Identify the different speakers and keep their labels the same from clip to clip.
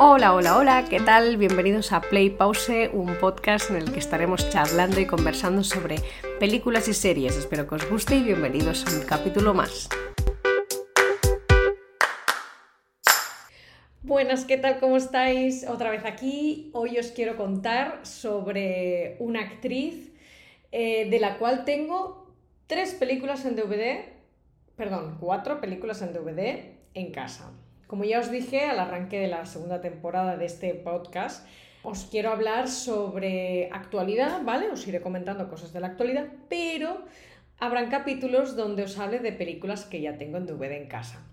Speaker 1: Hola, hola, hola, ¿qué tal? Bienvenidos a Play Pause, un podcast en el que estaremos charlando y conversando sobre películas y series. Espero que os guste y bienvenidos a un capítulo más. Buenas, ¿qué tal? ¿Cómo estáis? Otra vez aquí. Hoy os quiero contar sobre una actriz eh, de la cual tengo tres películas en DVD, perdón, cuatro películas en DVD en casa. Como ya os dije al arranque de la segunda temporada de este podcast, os quiero hablar sobre actualidad, ¿vale? Os iré comentando cosas de la actualidad, pero habrán capítulos donde os hable de películas que ya tengo en DVD en casa.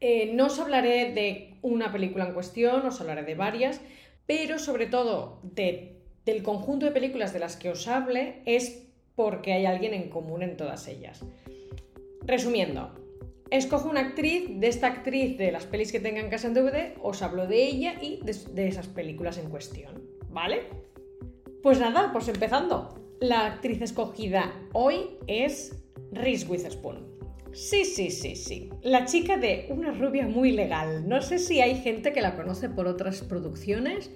Speaker 1: Eh, no os hablaré de una película en cuestión, os hablaré de varias, pero sobre todo del conjunto de películas de las que os hable es porque hay alguien en común en todas ellas. Resumiendo, Escojo una actriz, de esta actriz de las pelis que tenga en casa en DVD, os hablo de ella y de, esas películas en cuestión, ¿vale? Pues nada, pues empezando. La actriz escogida hoy es Reese Witherspoon. Sí, sí, sí, sí. La chica de una rubia muy legal. No sé si hay gente que la conoce por otras producciones,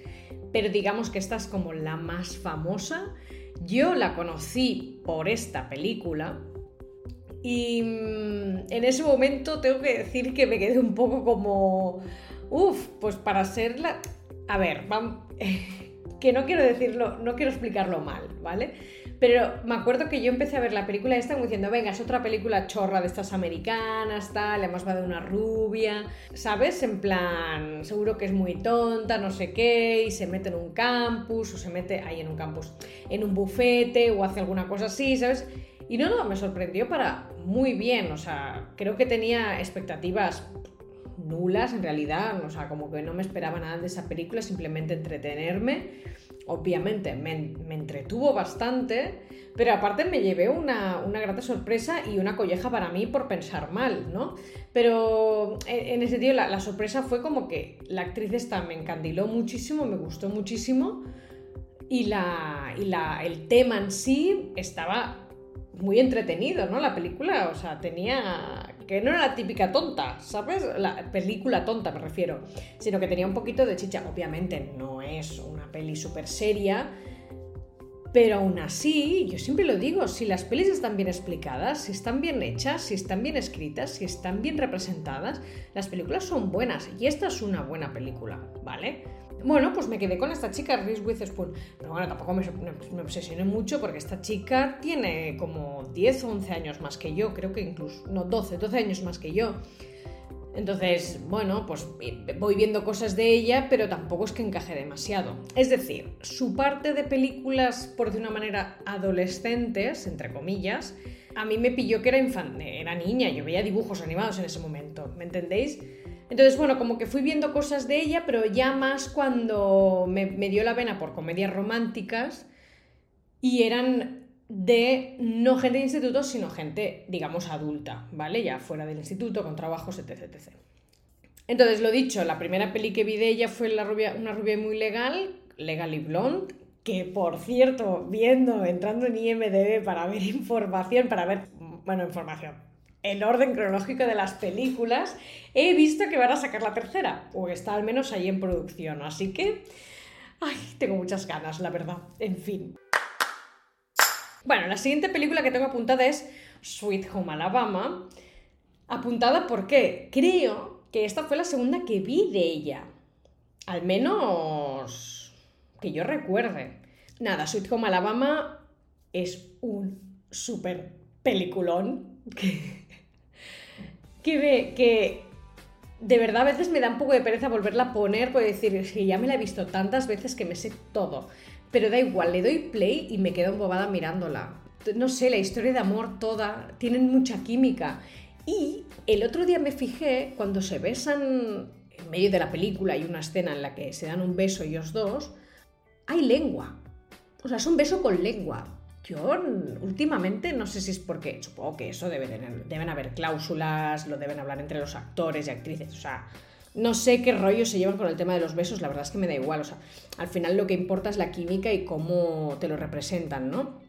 Speaker 1: pero digamos que esta es como la más famosa. Yo la conocí por esta película, y mm, en ese momento tengo que decir que me quedé un poco como, uff, pues para ser la... A ver, que no quiero decirlo, no quiero explicarlo mal, ¿vale? Pero me acuerdo que yo empecé a ver la película esta como diciendo, venga, es otra película chorra de estas americanas, tal, además va de una rubia, ¿sabes? En plan, seguro que es muy tonta, no sé qué, y se mete en un campus, o se mete ahí en un campus, en un bufete, o hace alguna cosa así, ¿sabes? Y no, no, me sorprendió para muy bien, o sea, creo que tenía expectativas nulas en realidad, o sea, como que no me esperaba nada de esa película, simplemente entretenerme. Obviamente me, entretuvo bastante, pero aparte me llevé una, grata sorpresa y una colleja para mí por pensar mal, ¿no? Pero en, ese sentido la, la, sorpresa fue como que la actriz esta me encandiló muchísimo, me gustó muchísimo y, la, y la, el tema en sí estaba muy entretenido, ¿no? La película, o sea, tenía... que no era la típica tonta, ¿sabes? La película tonta me refiero, sino que tenía un poquito de chicha. Obviamente no es una peli súper seria, pero aún así, yo siempre lo digo, si las pelis están bien explicadas, si están bien hechas, si están bien escritas, si están bien representadas, las películas son buenas. Y esta es una buena película, ¿vale? Bueno, pues me quedé con esta chica, Reese Witherspoon. Pero bueno, tampoco me, me, obsesioné mucho porque esta chica tiene como 10 o 11 años más que yo, creo que incluso, no, 12, 12 años más que yo. Entonces, bueno, pues voy viendo cosas de ella, pero tampoco es que encaje demasiado. Es decir, su parte de películas, por de una manera, adolescentes, entre comillas, a mí me pilló que era, era niña, yo veía dibujos animados en ese momento, ¿me entendéis? Entonces, bueno, como que fui viendo cosas de ella, pero ya más cuando me, dio la pena por comedias románticas y eran de no gente de instituto, sino gente, digamos, adulta, ¿vale? Ya fuera del instituto, con trabajos, etc. etc. Entonces, lo dicho, la primera peli que vi de ella fue la rubia, una rubia muy legal, Legally Blonde, que por cierto, viendo, entrando en IMDB para ver información, para ver, bueno, información, el orden cronológico de las películas, he visto que van a sacar la tercera, o está al menos ahí en producción, así que... Ay, tengo muchas ganas, la verdad. En fin. Bueno, la siguiente película que tengo apuntada es Sweet Home Alabama. Apuntada porque creo que esta fue la segunda que vi de ella. Al menos que yo recuerde. Nada, Sweet Home Alabama es un súper peliculón que, que de verdad a veces me da un poco de pereza volverla a poner, por decir, es que ya me la he visto tantas veces que me sé todo. Pero da igual, le doy play y me quedo embobada mirándola. No sé, la historia de amor toda, tienen mucha química. Y el otro día me fijé cuando se besan en medio de la película, hay una escena en la que se dan un beso ellos dos, hay lengua. O sea, es un beso con lengua. Yo últimamente no sé si es porque, supongo que eso debe deben haber cláusulas, lo deben hablar entre los actores y actrices, o sea, no sé qué rollo se llevan con el tema de los besos, la verdad es que me da igual, o sea, al final lo que importa es la química y cómo te lo representan, ¿no?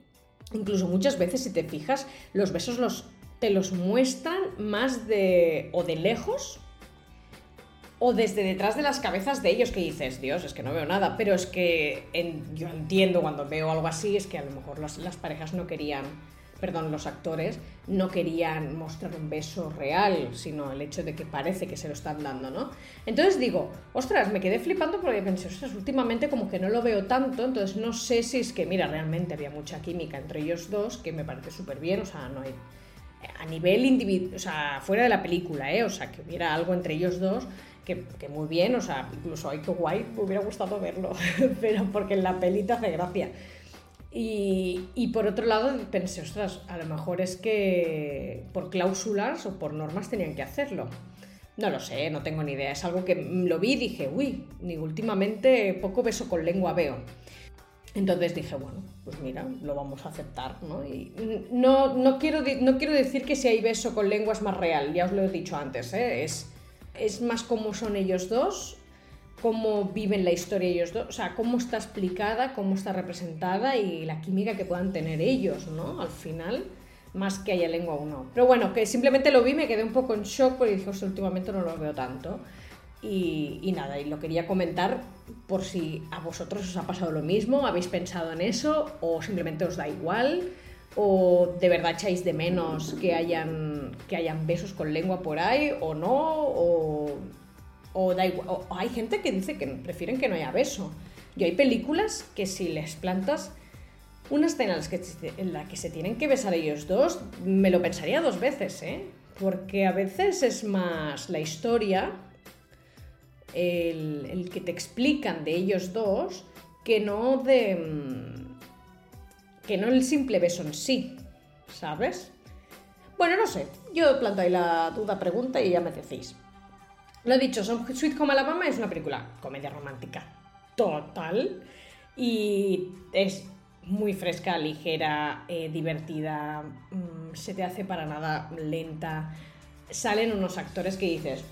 Speaker 1: Incluso muchas veces, si te fijas, los besos los, te los muestran más de o de lejos o desde detrás de las cabezas de ellos que dices, Dios, es que no veo nada, pero es que yo entiendo cuando veo algo así, es que a lo mejor las parejas no querían perdón, los actores no querían mostrar un beso real, sino el hecho de que parece que se lo están dando, ¿no? Entonces digo, ostras, me quedé flipando porque pensé, ostras, últimamente como que no lo veo tanto, entonces no sé si es que, mira, realmente había mucha química entre ellos dos, que me parece súper bien, o sea, no hay... A nivel individual, o sea, fuera de la película, ¿eh? O sea, que hubiera algo entre ellos dos, que, que, muy bien, o sea, incluso hay que guay, me hubiera gustado verlo, pero porque en la pelita hace gracia. Y, por otro lado pensé, ostras, a lo mejor es que por cláusulas o por normas tenían que hacerlo. No lo sé, no tengo ni idea. Es algo que lo vi y dije, uy, ni últimamente poco beso con lengua veo. Entonces dije, bueno, pues mira, lo vamos a aceptar, ¿no? Y no, no, quiero, no quiero decir que si hay beso con lengua es más real, ya os lo he dicho antes, ¿eh? es, es más como son ellos dos cómo viven la historia ellos dos, o sea, cómo está explicada, cómo está representada y la química que puedan tener ellos, ¿no? Al final, más que haya lengua o no. Pero bueno, que simplemente lo vi, me quedé un poco en shock porque dije, últimamente no lo veo tanto. Y, y, nada, y lo quería comentar por si a vosotros os ha pasado lo mismo, habéis pensado en eso o simplemente os da igual o de verdad echáis de menos que hayan, que hayan besos con lengua por ahí o no, o o, da igual, o hay gente que dice que prefieren que no haya beso. Y hay películas que si les plantas una escena en la que se tienen que besar ellos dos, me lo pensaría dos veces, ¿eh? Porque a veces es más la historia, el, que te explican de ellos dos, que no de. Mm, que no el simple beso en sí, ¿sabes? Bueno, no sé, yo planto ahí la duda pregunta y ya me decís. Lo dicho, Sweet Home Alabama es una película comedia romántica total y es muy fresca, ligera, eh, divertida, mm, se te hace para nada lenta. Salen unos actores que dices,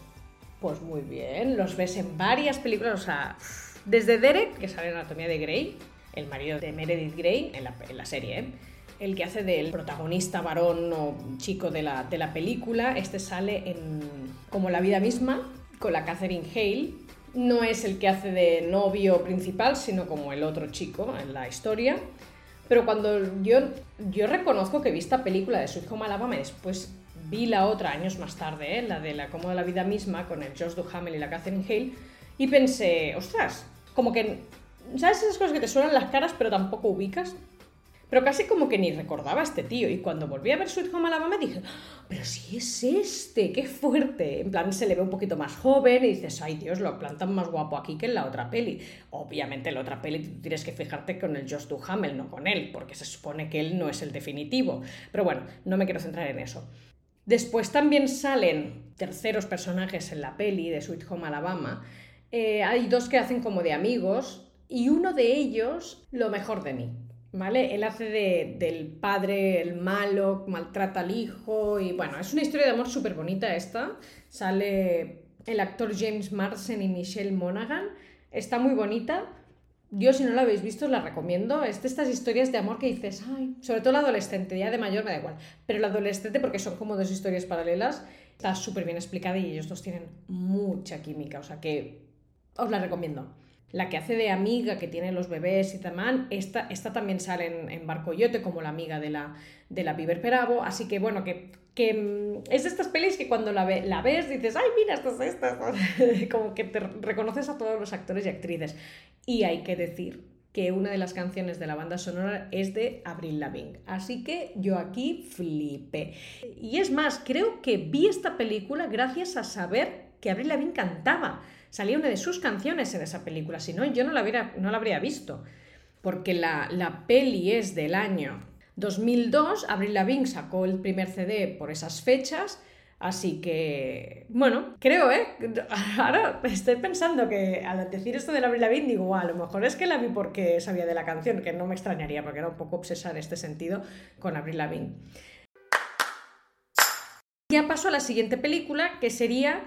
Speaker 1: pues muy bien, los ves en varias películas, o sea, desde Derek, que sale en Anatomía de Grey, el marido de Meredith Grey en la, serie, el que hace del protagonista varón o chico de la, de la película, este sale en como la vida misma, con la Catherine Hale. No es el que hace de novio principal, sino como el otro chico en la historia. Pero cuando yo, yo reconozco que vi esta película de Sweet Home Alabama y después vi la otra años más tarde, ¿eh? la de la Como de la vida misma, con el Josh Duhamel y la Catherine Hale, y pensé, ostras, como que, ¿sabes esas cosas que te suenan las caras pero tampoco ubicas? Pero casi como que ni recordaba a este tío. Y cuando volví a ver Sweet Home Alabama dije, ah, pero si es este, qué fuerte. En plan, se le ve un poquito más joven y dices, ay Dios, lo plantan más guapo aquí que en la otra peli. Obviamente en la otra peli tienes que fijarte con el Josh Duhamel, no con él, porque se supone que él no es el definitivo. Pero bueno, no me quiero centrar en eso. Después también salen terceros personajes en la peli de Sweet Home Alabama. Eh, hay dos que hacen como de amigos y uno de ellos, lo mejor de mí. ¿Vale? Él hace de, del padre, el malo, maltrata al hijo y bueno, es una historia de amor súper bonita esta. Sale el actor James Marsden y Michelle Monaghan. Está muy bonita. Yo si no la habéis visto la recomiendo. Es de estas historias de amor que dices, sobre todo la adolescente, ya de mayor me da igual, pero la adolescente porque son como dos historias paralelas, está súper bien explicada y ellos dos tienen mucha química, o sea que os la recomiendo la que hace de amiga, que tiene los bebés y demás, esta, esta también sale en, en Barcoyote como la amiga de la, de la Piper Perabo, así que bueno, que, que mm, es de estas pelis que cuando la, la ves dices, ay, mira, esta es esta, como que te reconoces a todos los actores y actrices. Y hay que decir que una de las canciones de la banda sonora es de Avril Lavigne. Así que yo aquí flipé. Y es más, creo que vi esta película gracias a saber que Avril Lavigne cantaba salía una de sus canciones en esa película, si no, yo no la, hubiera, no la habría visto, porque la, la peli es del año 2002, Avril Lavigne sacó el primer CD por esas fechas, Así que, bueno, creo, ¿eh? Ahora estoy pensando que al decir esto de la Lavigne digo, a lo mejor es que la vi porque sabía de la canción, que no me extrañaría porque era un poco obsesa en este sentido con Avril Lavigne. Ya paso a la siguiente película, que sería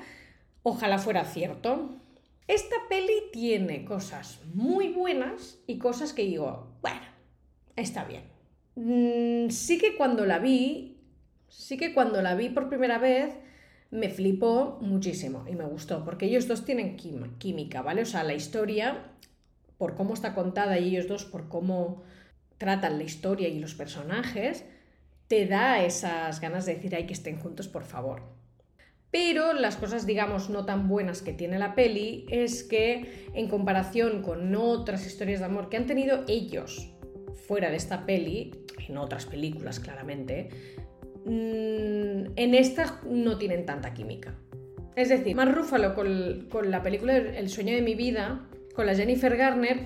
Speaker 1: Ojalá fuera cierto. Esta peli tiene cosas muy buenas y cosas que digo, bueno, está bien. Mm, sí que cuando la vi, sí que cuando la vi por primera vez, me flipó muchísimo y me gustó, porque ellos dos tienen química, ¿vale? O sea, la historia, por cómo está contada y ellos dos por cómo tratan la historia y los personajes, te da esas ganas de decir, ay, que estén juntos, por favor. Pero las cosas, digamos, no tan buenas que tiene la peli es que en comparación con otras historias de amor que han tenido ellos fuera de esta peli, en otras películas claramente, mm, en esta no tienen tanta química. Es decir, más Rúfalo con, con la película El sueño de mi vida, con la Jennifer Garner,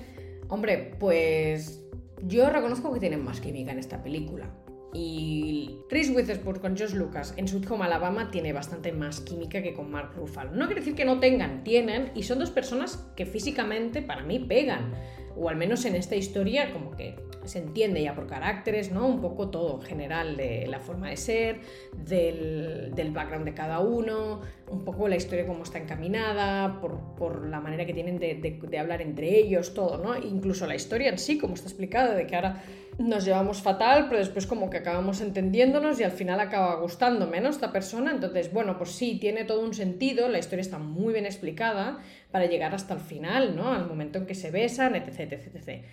Speaker 1: hombre, pues yo reconozco que tienen más química en esta película. Y Reese Witherspoon con Josh Lucas en Sweet Home Alabama tiene bastante más química que con Mark Ruffalo. No quiere decir que no tengan, tienen, y son dos personas que físicamente para mí pegan. O al menos en esta historia como que se entiende ya por caracteres, ¿no? Un poco todo en general de la forma de ser, del, background de cada uno, un poco la historia cómo está encaminada, por, la manera que tienen de, de, hablar entre ellos, todo, ¿no? Incluso la historia en sí, como está explicada, de que ahora nos llevamos fatal, pero después como que acabamos entendiéndonos y al final acaba gustándome, ¿no? Esta persona, entonces, bueno, pues sí, tiene todo un sentido, la historia está muy bien explicada para llegar hasta el final, ¿no? Al momento en que se besan, etc, etc, etc.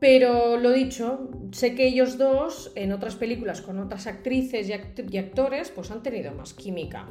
Speaker 1: Pero lo dicho, sé que ellos dos, en otras películas con otras actrices y, actores, pues han tenido más química.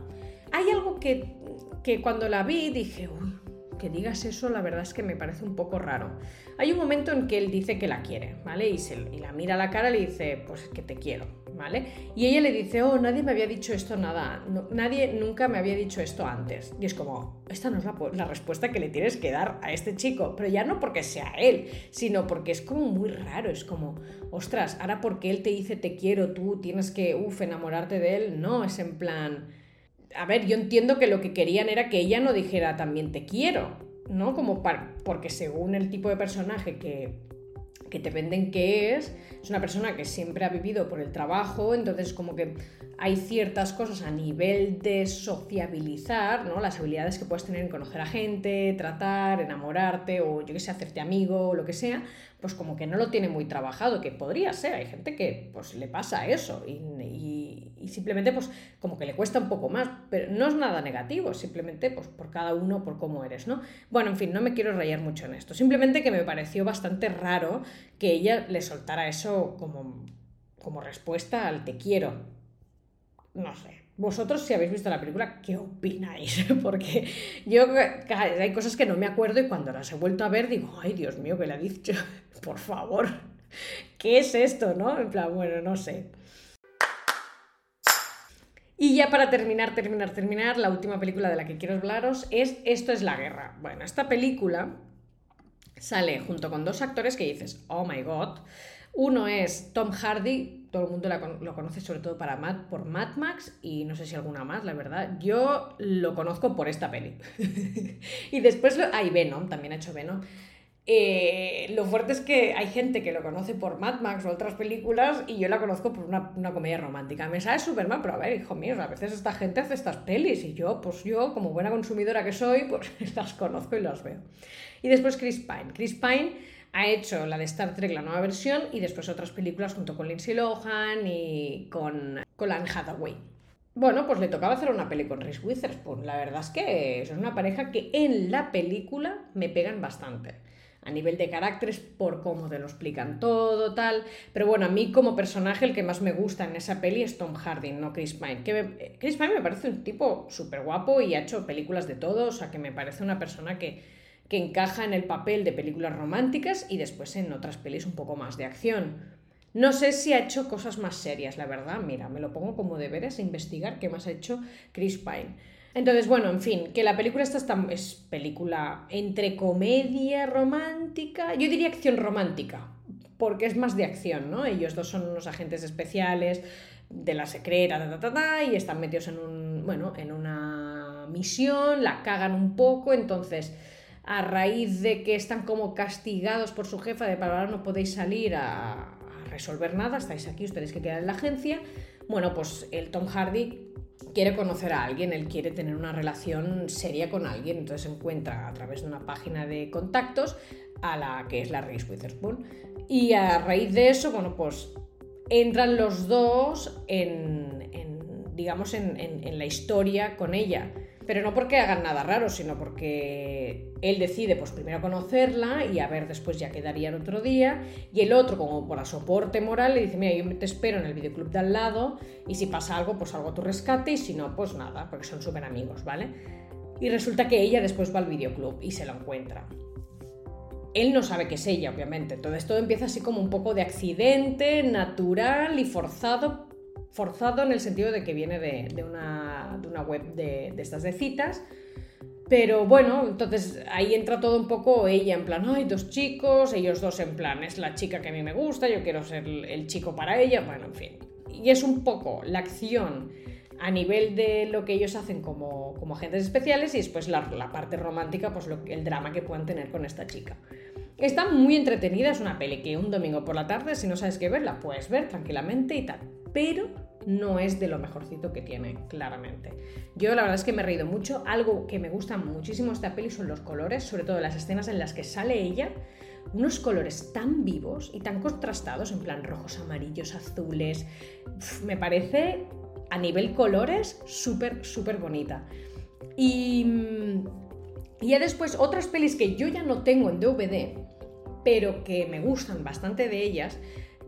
Speaker 1: Hay algo que, que cuando la vi dije, uy, que digas eso, la verdad es que me parece un poco raro. Hay un momento en que él dice que la quiere, ¿vale? Y, se, y la mira a la cara y le dice, pues que te quiero, ¿vale? Y ella le dice, oh, nadie me había dicho esto nada, nadie nunca me había dicho esto antes. Y es como, esta no es la, la, respuesta que le tienes que dar a este chico, pero ya no porque sea él, sino porque es como muy raro, es como, ostras, ahora porque él te dice te quiero, tú tienes que, uff, enamorarte de él, no, es en plan a ver, yo entiendo que lo que querían era que ella no dijera también te quiero, ¿no? Como porque según el tipo de personaje que, que te venden que es, es una persona que siempre ha vivido por el trabajo, entonces como que hay ciertas cosas a nivel de sociabilizar, ¿no? Las habilidades que puedes tener en conocer a gente, tratar, enamorarte o yo que sé, hacerte amigo o lo que sea, pues como que no lo tiene muy trabajado, que podría ser, hay gente que pues le pasa eso y, simplemente pues como que le cuesta un poco más, pero no es nada negativo, simplemente pues por cada uno, por cómo eres, ¿no? Bueno, en fin, no me quiero rayar mucho en esto, simplemente que me pareció bastante raro que ella le soltara eso como, como respuesta al te quiero, no sé. Vosotros, si habéis visto la película, ¿qué opináis? Porque yo hay cosas que no me acuerdo y cuando las he vuelto a ver digo, ay Dios mío, que le ha dicho, por favor, ¿qué es esto? ¿No? En plan, bueno, no sé. Y ya para terminar, terminar, terminar, la última película de la que quiero hablaros es Esto es la guerra. Bueno, esta película sale junto con dos actores que dices, oh my god. Uno es Tom Hardy, todo el mundo lo conoce sobre todo para por Mad Max y no sé si alguna más, la verdad. Yo lo conozco por esta peli. y después hay Venom, también ha hecho Venom. Eh, lo fuerte es que hay gente que lo conoce por Mad Max o otras películas y yo la conozco por una, comedia romántica. Me sabe súper mal, pero a ver, hijo mío, a veces esta gente hace estas pelis y yo, pues yo, como buena consumidora que soy, pues las conozco y las veo. Y después Chris Pine. Chris Pine ha hecho la de Star Trek, la nueva versión, y después otras películas junto con Lindsay Lohan y con, con Anne Hathaway. Bueno, pues le tocaba hacer una peli con Reese Witherspoon. La verdad es que es una pareja que en la película me pegan bastante. A nivel de caracteres, por cómo te lo explican todo, tal. Pero bueno, a mí como personaje el que más me gusta en esa peli es Tom Hardy, no Chris Pine. Que Chris Pine me parece un tipo súper guapo y ha hecho películas de todo, o sea que me parece una persona que, que encaja en el papel de películas románticas y después en otras pelis un poco más de acción. No sé si ha hecho cosas más serias, la verdad. Mira, me lo pongo como deberes investigar qué más ha hecho Chris Pine. Entonces, bueno, en fin, que la película esta es película entre comedia romántica, yo diría acción romántica, porque es más de acción, ¿no? Ellos dos son unos agentes especiales de la secreta, ta, ta, ta, y están metidos en un, bueno, en una misión, la cagan un poco, entonces a raíz de que están como castigados por su jefa de para ahora no podéis salir a, resolver nada, estáis aquí, ustedes que quedan en la agencia, bueno, pues el Tom Hardy quiere conocer a alguien, él quiere tener una relación seria con alguien, entonces encuentra a través de una página de contactos a la que es la Reese Witherspoon. Y a raíz de eso, bueno, pues entran los dos en digamos, en, la historia con ella. Pero no porque hagan nada raro, sino porque él decide, pues primero conocerla y a ver, después ya quedarían otro día. Y el otro, como por soporte moral, le dice: Mira, yo te espero en el videoclub de al lado y si pasa algo, pues algo tu rescate y si no, pues nada, porque son súper amigos, ¿vale? Y resulta que ella después va al videoclub y se lo encuentra. Él no sabe que es ella, obviamente. Entonces todo empieza así como un poco de accidente, natural y forzado, forzado en el sentido de que viene de, una, web de, estas de citas. Pero bueno, entonces ahí entra todo un poco ella en plan, hay dos chicos, ellos dos en plan, es la chica que a mí me gusta, yo quiero ser el chico para ella, bueno, en fin. Y es un poco la acción a nivel de lo que ellos hacen como, agentes especiales y después la, parte romántica, pues el drama que puedan tener con esta chica. Está muy entretenida, es una peli que un domingo por la tarde, si no sabes qué ver, la puedes ver tranquilamente y tal. Pero no es de lo mejorcito que tiene, claramente. Yo la verdad es que me he reído mucho. Algo que me gusta muchísimo esta peli son los colores, sobre todo las escenas en las que sale ella. Unos colores tan vivos y tan contrastados, en plan rojos, amarillos, azules. me parece a nivel colores súper, súper bonita. Y, y ya después otras pelis que yo ya no tengo en DVD, pero que me gustan bastante de ellas,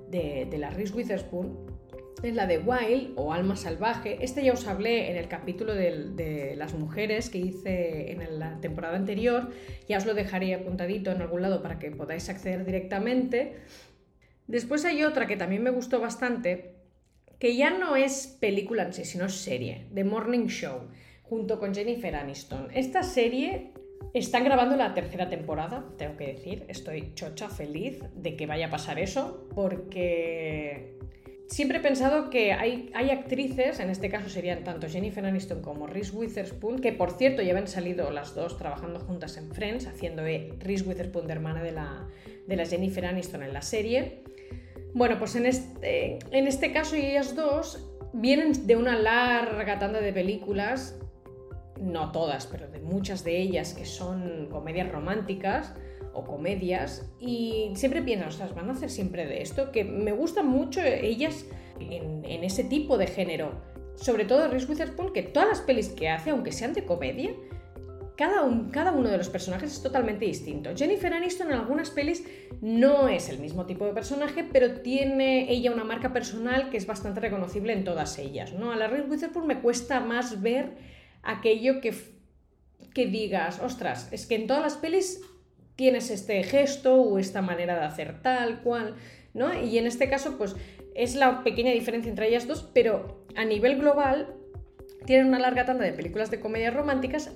Speaker 1: de, la Reese Witherspoon, es la de Wild o Alma Salvaje. Este ya os hablé en el capítulo de, las mujeres que hice en la temporada anterior. Ya os lo dejaré apuntadito en algún lado para que podáis acceder directamente. Después hay otra que también me gustó bastante, que ya no es película en sí, sino serie, The Morning Show, junto con Jennifer Aniston. Esta serie están grabando la tercera temporada, tengo que decir, estoy chocha feliz de que vaya a pasar eso, porque siempre he pensado que hay, hay, actrices, en este caso serían tanto Jennifer Aniston como Reese Witherspoon, que por cierto ya habían salido las dos trabajando juntas en Friends, haciendo Reese Witherspoon de hermana de la, de la Jennifer Aniston en la serie. Bueno, pues en este, en este caso ellas dos vienen de una larga tanda de películas, no todas, pero de muchas de ellas que son comedias románticas o comedias, y siempre piensan, ostras, van a hacer siempre de esto, que me gustan mucho ellas en, ese tipo de género. Sobre todo Reese Witherspoon, que todas las pelis que hace, aunque sean de comedia, cada, uno de los personajes es totalmente distinto. Jennifer Aniston en algunas pelis no es el mismo tipo de personaje, pero tiene ella una marca personal que es bastante reconocible en todas ellas. ¿no? A la Reese Witherspoon me cuesta más ver aquello que, que digas, ostras, es que en todas las pelis tienes este gesto o esta manera de hacer tal cual, ¿no? Y en este caso, pues es la pequeña diferencia entre ellas dos, pero a nivel global tienen una larga tanda de películas de comedias románticas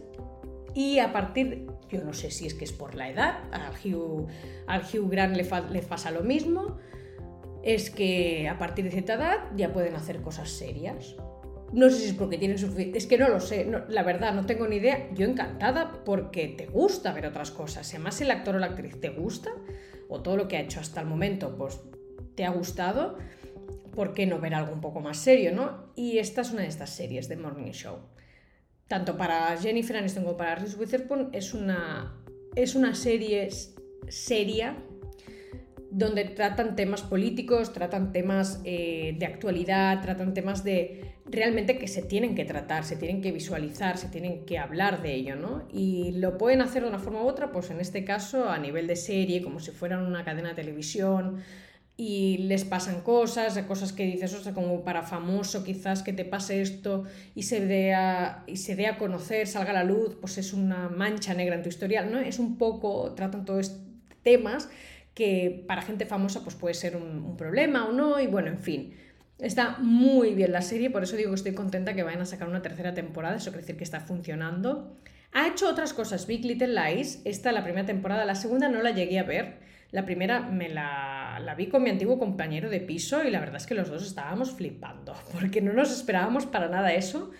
Speaker 1: y a partir, yo no sé si es que es por la edad, al Hugh, al Hugh Grant le, le pasa lo mismo, es que a partir de cierta edad ya pueden hacer cosas serias. No sé si es porque tienen suficiente. Es que no lo sé, la verdad, no tengo ni idea. Yo encantada porque te gusta ver otras cosas. Si además el actor o la actriz te gusta, o todo lo que ha hecho hasta el momento, pues te ha gustado, ¿por qué no ver algo un poco más serio, no? Y esta es una de estas series de Morning Show tanto para Jennifer Aniston como para Reese Witherspoon, es una, es una serie seria donde tratan temas políticos, tratan temas eh, de actualidad, tratan temas de realmente que se tienen que tratar, se tienen que visualizar, se tienen que hablar de ello, ¿no? Y lo pueden hacer de una forma u otra, pues en este caso a nivel de serie, como si fueran una cadena de televisión, y les pasan cosas, cosas que dices, o sea, como para famoso quizás que te pase esto y se dé a, y se conocer, salga a la luz, pues es una mancha negra en tu historial, ¿no? Es un poco, tratan todos temas que para gente famosa pues puede ser un, problema o no, y bueno, en fin. Está muy bien la serie, por eso digo que estoy contenta que vayan a sacar una tercera temporada, eso quiere decir que está funcionando. Ha hecho otras cosas, Big Little Lies, esta la primera temporada, la segunda no la llegué a ver, la primera me la, vi con mi antiguo compañero de piso y la verdad es que los dos estábamos flipando, porque no nos esperábamos para nada eso,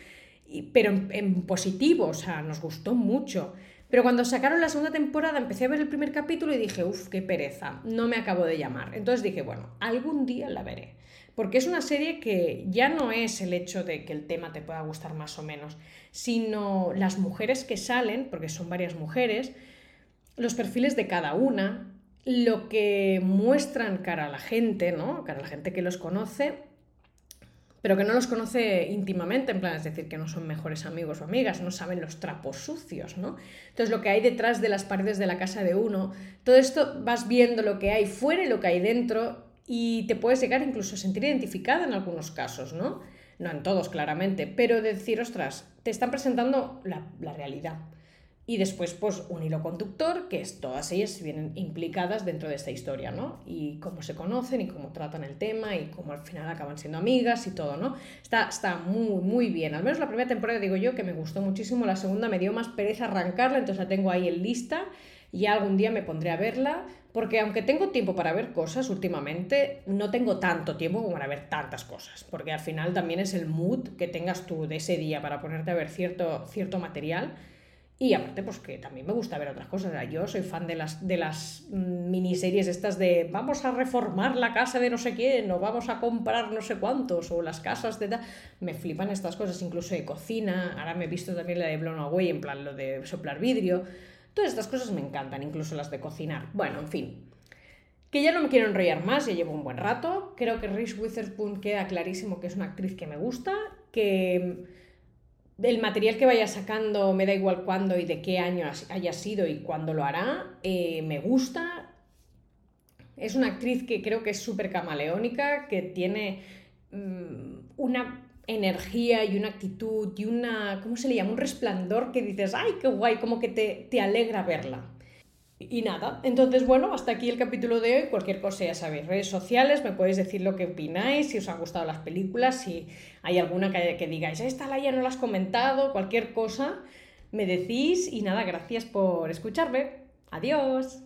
Speaker 1: pero en, positivo, o sea, nos gustó mucho. Pero cuando sacaron la segunda temporada empecé a ver el primer capítulo y dije, uff, qué pereza, no me acabo de llamar. Entonces dije, bueno, algún día la veré. Porque es una serie que ya no es el hecho de que el tema te pueda gustar más o menos, sino las mujeres que salen, porque son varias mujeres, los perfiles de cada una, lo que muestran cara a la gente, ¿no? Cara a la gente que los conoce, pero que no los conoce íntimamente, en plan, es decir, que no son mejores amigos o amigas, no saben los trapos sucios, ¿no? Entonces, lo que hay detrás de las paredes de la casa de uno, todo esto vas viendo lo que hay fuera y lo que hay dentro y te puedes llegar incluso a sentir identificada en algunos casos, ¿no? No en todos, claramente, pero decir, ostras, te están presentando la, la realidad. Y después, pues, un hilo conductor, que es todas ellas vienen implicadas dentro de esta historia, ¿no? Y cómo se conocen y cómo tratan el tema y cómo al final acaban siendo amigas y todo, ¿no? Está, está muy, muy bien. Al menos la primera temporada, digo yo, que me gustó muchísimo. La segunda me dio más pereza arrancarla, entonces la tengo ahí en lista. Y algún día me pondré a verla, porque aunque tengo tiempo para ver cosas últimamente, no tengo tanto tiempo como para ver tantas cosas, porque al final también es el mood que tengas tú de ese día para ponerte a ver cierto, cierto material y aparte, pues que también me gusta ver otras cosas. Yo soy fan de las, de las miniseries estas de vamos a reformar la casa de no sé quién o vamos a comprar no sé cuántos o las casas de tal. Me flipan estas cosas, incluso de cocina. Ahora me he visto también la de Blown Away, en plan lo de soplar vidrio. Todas estas cosas me encantan, incluso las de cocinar. Bueno, en fin. Que ya no me quiero enrollar más, ya llevo un buen rato. Creo que Reese Witherspoon queda clarísimo que es una actriz que me gusta, que del material que vaya sacando, me da igual cuándo y de qué año haya sido y cuándo lo hará, eh, me gusta. Es una actriz que creo que es súper camaleónica, que tiene mm, una energía y una actitud y una, ¿cómo se le llama? Un resplandor que dices, ay, qué guay, como que te, te alegra verla. Y nada, entonces bueno, hasta aquí el capítulo de hoy. Cualquier cosa ya sabéis, redes sociales, me podéis decir lo que opináis, si os han gustado las películas, si hay alguna que, que digáis, esta la ya no la has comentado, cualquier cosa, me decís y nada, gracias por escucharme. Adiós.